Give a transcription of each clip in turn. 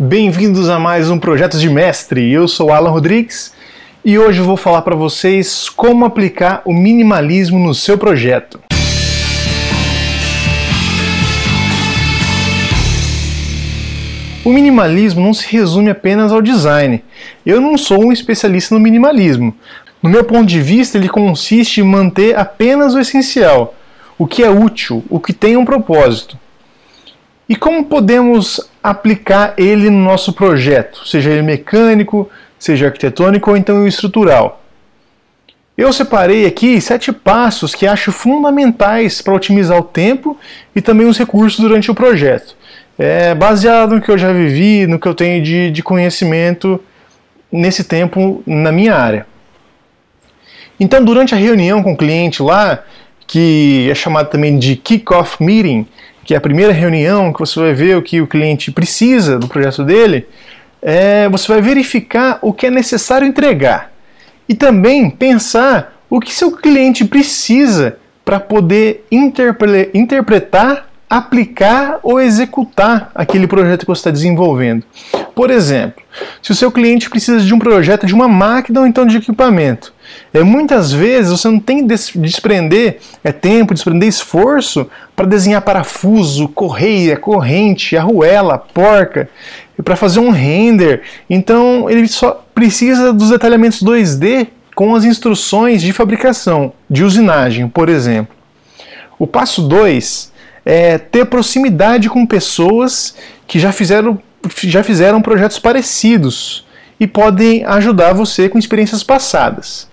Bem-vindos a mais um Projeto de Mestre. Eu sou Alan Rodrigues e hoje vou falar para vocês como aplicar o minimalismo no seu projeto. O minimalismo não se resume apenas ao design. Eu não sou um especialista no minimalismo. No meu ponto de vista, ele consiste em manter apenas o essencial, o que é útil, o que tem um propósito. E como podemos aplicar ele no nosso projeto, seja ele mecânico, seja arquitetônico ou então estrutural? Eu separei aqui sete passos que acho fundamentais para otimizar o tempo e também os recursos durante o projeto. É baseado no que eu já vivi, no que eu tenho de, de conhecimento nesse tempo na minha área. Então, durante a reunião com o cliente lá, que é chamado também de kick-off meeting, que é a primeira reunião que você vai ver o que o cliente precisa do projeto dele, é, você vai verificar o que é necessário entregar. E também pensar o que seu cliente precisa para poder interpre interpretar, aplicar ou executar aquele projeto que você está desenvolvendo. Por exemplo, se o seu cliente precisa de um projeto de uma máquina ou então de equipamento, é, muitas vezes você não tem que desprender é tempo, desprender esforço para desenhar parafuso, correia, corrente, arruela, porca, para fazer um render. Então ele só precisa dos detalhamentos 2D com as instruções de fabricação, de usinagem, por exemplo. O passo 2 é ter proximidade com pessoas que já fizeram, já fizeram projetos parecidos e podem ajudar você com experiências passadas.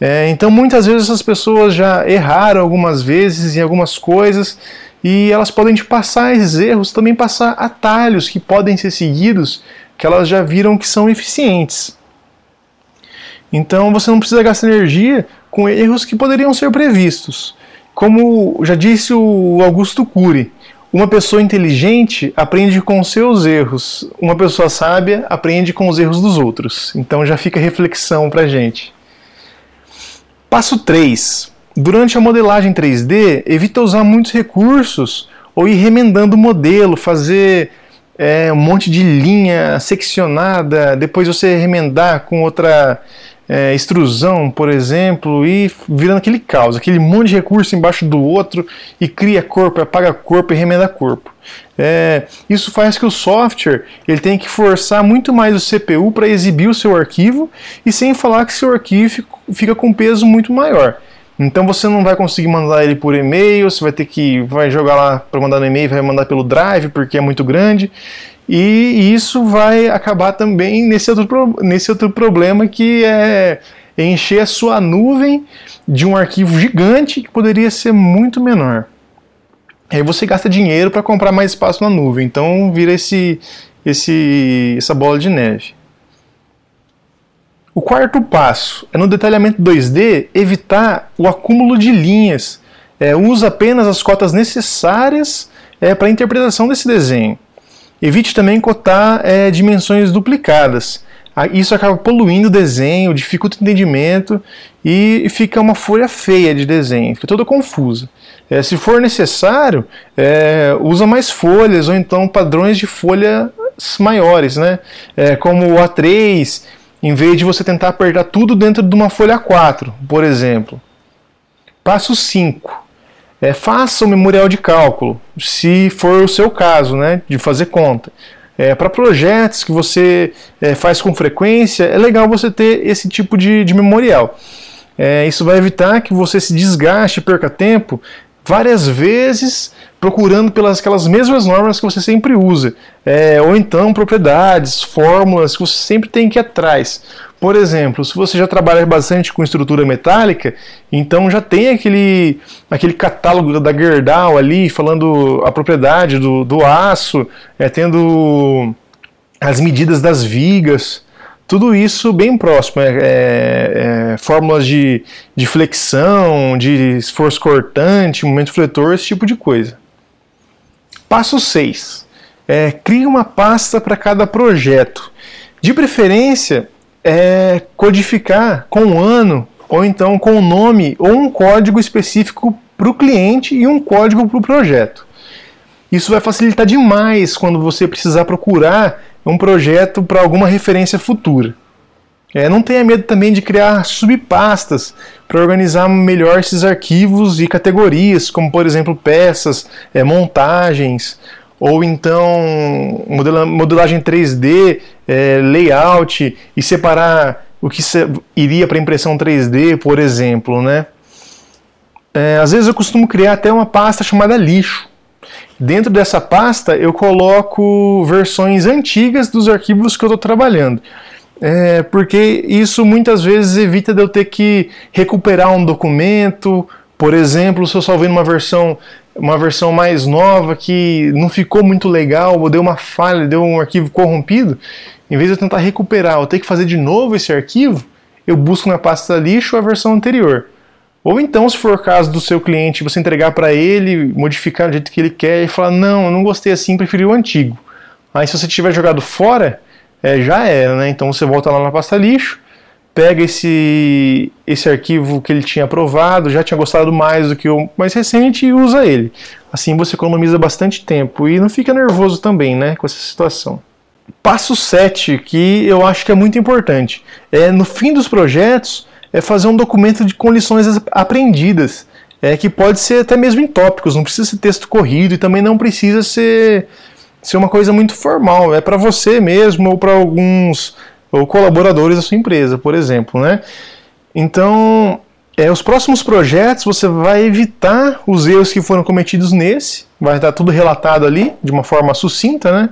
É, então muitas vezes essas pessoas já erraram algumas vezes em algumas coisas e elas podem te passar esses erros, também passar atalhos que podem ser seguidos, que elas já viram que são eficientes. Então você não precisa gastar energia com erros que poderiam ser previstos. Como já disse o Augusto Cury, uma pessoa inteligente aprende com seus erros, uma pessoa sábia aprende com os erros dos outros. Então já fica reflexão pra gente. Passo 3. Durante a modelagem 3D, evita usar muitos recursos ou ir remendando o modelo, fazer é, um monte de linha seccionada, depois você remendar com outra é, extrusão, por exemplo, e virando aquele caos, aquele monte de recurso embaixo do outro e cria corpo, apaga corpo e remenda corpo. É, isso faz que o software ele tenha que forçar muito mais o CPU para exibir o seu arquivo e sem falar que seu arquivo fica com peso muito maior. Então você não vai conseguir mandar ele por e-mail, você vai ter que vai jogar lá para mandar no e-mail, vai mandar pelo Drive porque é muito grande. E isso vai acabar também nesse outro, nesse outro problema que é encher a sua nuvem de um arquivo gigante que poderia ser muito menor. Aí você gasta dinheiro para comprar mais espaço na nuvem, então vira esse, esse, essa bola de neve. O quarto passo é no detalhamento 2D evitar o acúmulo de linhas. É, usa apenas as cotas necessárias é, para a interpretação desse desenho. Evite também cotar é, dimensões duplicadas. Isso acaba poluindo o desenho, dificulta o entendimento e fica uma folha feia de desenho, fica toda confusa. É, se for necessário, é, usa mais folhas ou então padrões de folhas maiores, né? É, como o A3, em vez de você tentar apertar tudo dentro de uma folha A4, por exemplo. Passo 5. É, faça o memorial de cálculo, se for o seu caso, né, de fazer conta. É, Para projetos que você é, faz com frequência, é legal você ter esse tipo de, de memorial. É, isso vai evitar que você se desgaste, perca tempo várias vezes procurando pelas aquelas mesmas normas que você sempre usa, é, ou então propriedades, fórmulas que você sempre tem que ir atrás. Por exemplo, se você já trabalha bastante com estrutura metálica, então já tem aquele, aquele catálogo da Gerdau ali falando a propriedade do, do aço, é, tendo as medidas das vigas. Tudo isso bem próximo, é, é, é, fórmulas de, de flexão, de esforço cortante, momento fletor, esse tipo de coisa. Passo 6. É, crie uma pasta para cada projeto. De preferência, é, codificar com um ano, ou então com um nome ou um código específico para o cliente e um código para o projeto. Isso vai facilitar demais quando você precisar procurar um projeto para alguma referência futura. É, não tenha medo também de criar subpastas para organizar melhor esses arquivos e categorias, como por exemplo peças, é, montagens, ou então modelagem 3D, é, layout e separar o que iria para impressão 3D, por exemplo, né? É, às vezes eu costumo criar até uma pasta chamada lixo. Dentro dessa pasta eu coloco versões antigas dos arquivos que eu estou trabalhando. É, porque isso muitas vezes evita de eu ter que recuperar um documento. Por exemplo, se eu salvei numa versão, uma versão mais nova que não ficou muito legal, ou deu uma falha, deu um arquivo corrompido, em vez de eu tentar recuperar ou ter que fazer de novo esse arquivo, eu busco na pasta lixo a versão anterior. Ou então, se for o caso do seu cliente, você entregar para ele, modificar do jeito que ele quer e falar: não, eu não gostei assim, preferi o antigo. Aí, se você tiver jogado fora, é, já era, né? Então você volta lá na pasta lixo, pega esse, esse arquivo que ele tinha aprovado, já tinha gostado mais do que o mais recente e usa ele. Assim você economiza bastante tempo e não fica nervoso também, né, com essa situação. Passo 7, que eu acho que é muito importante, é no fim dos projetos é fazer um documento de, com lições aprendidas, é, que pode ser até mesmo em tópicos, não precisa ser texto corrido e também não precisa ser ser uma coisa muito formal, é para você mesmo ou para alguns ou colaboradores da sua empresa, por exemplo, né? Então, é, os próximos projetos você vai evitar os erros que foram cometidos nesse, vai estar tudo relatado ali de uma forma sucinta, né?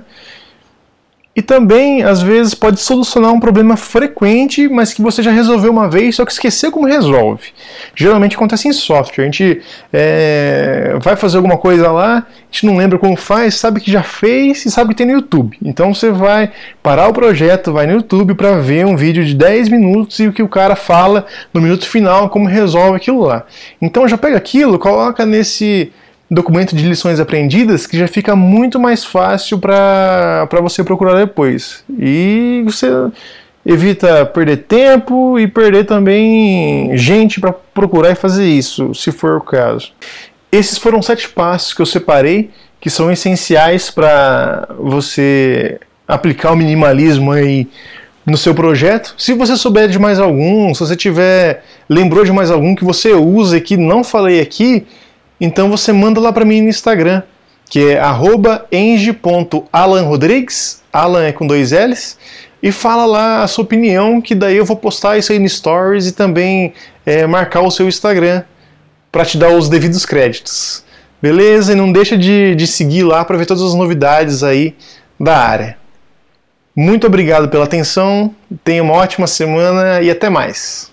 E também, às vezes, pode solucionar um problema frequente, mas que você já resolveu uma vez, só que esqueceu como resolve. Geralmente acontece em software. A gente é, vai fazer alguma coisa lá, a gente não lembra como faz, sabe que já fez e sabe que tem no YouTube. Então você vai parar o projeto, vai no YouTube para ver um vídeo de 10 minutos e o que o cara fala no minuto final, como resolve aquilo lá. Então já pega aquilo, coloca nesse documento de lições aprendidas que já fica muito mais fácil para você procurar depois. E você evita perder tempo e perder também gente para procurar e fazer isso, se for o caso. Esses foram sete passos que eu separei que são essenciais para você aplicar o minimalismo aí no seu projeto. Se você souber de mais algum, se você tiver lembrou de mais algum que você usa e que não falei aqui, então você manda lá para mim no Instagram, que é @eng.alanrodrigues, Alan é com dois L's, e fala lá a sua opinião, que daí eu vou postar isso aí no Stories e também é, marcar o seu Instagram para te dar os devidos créditos. Beleza? E não deixa de, de seguir lá para ver todas as novidades aí da área. Muito obrigado pela atenção, tenha uma ótima semana e até mais.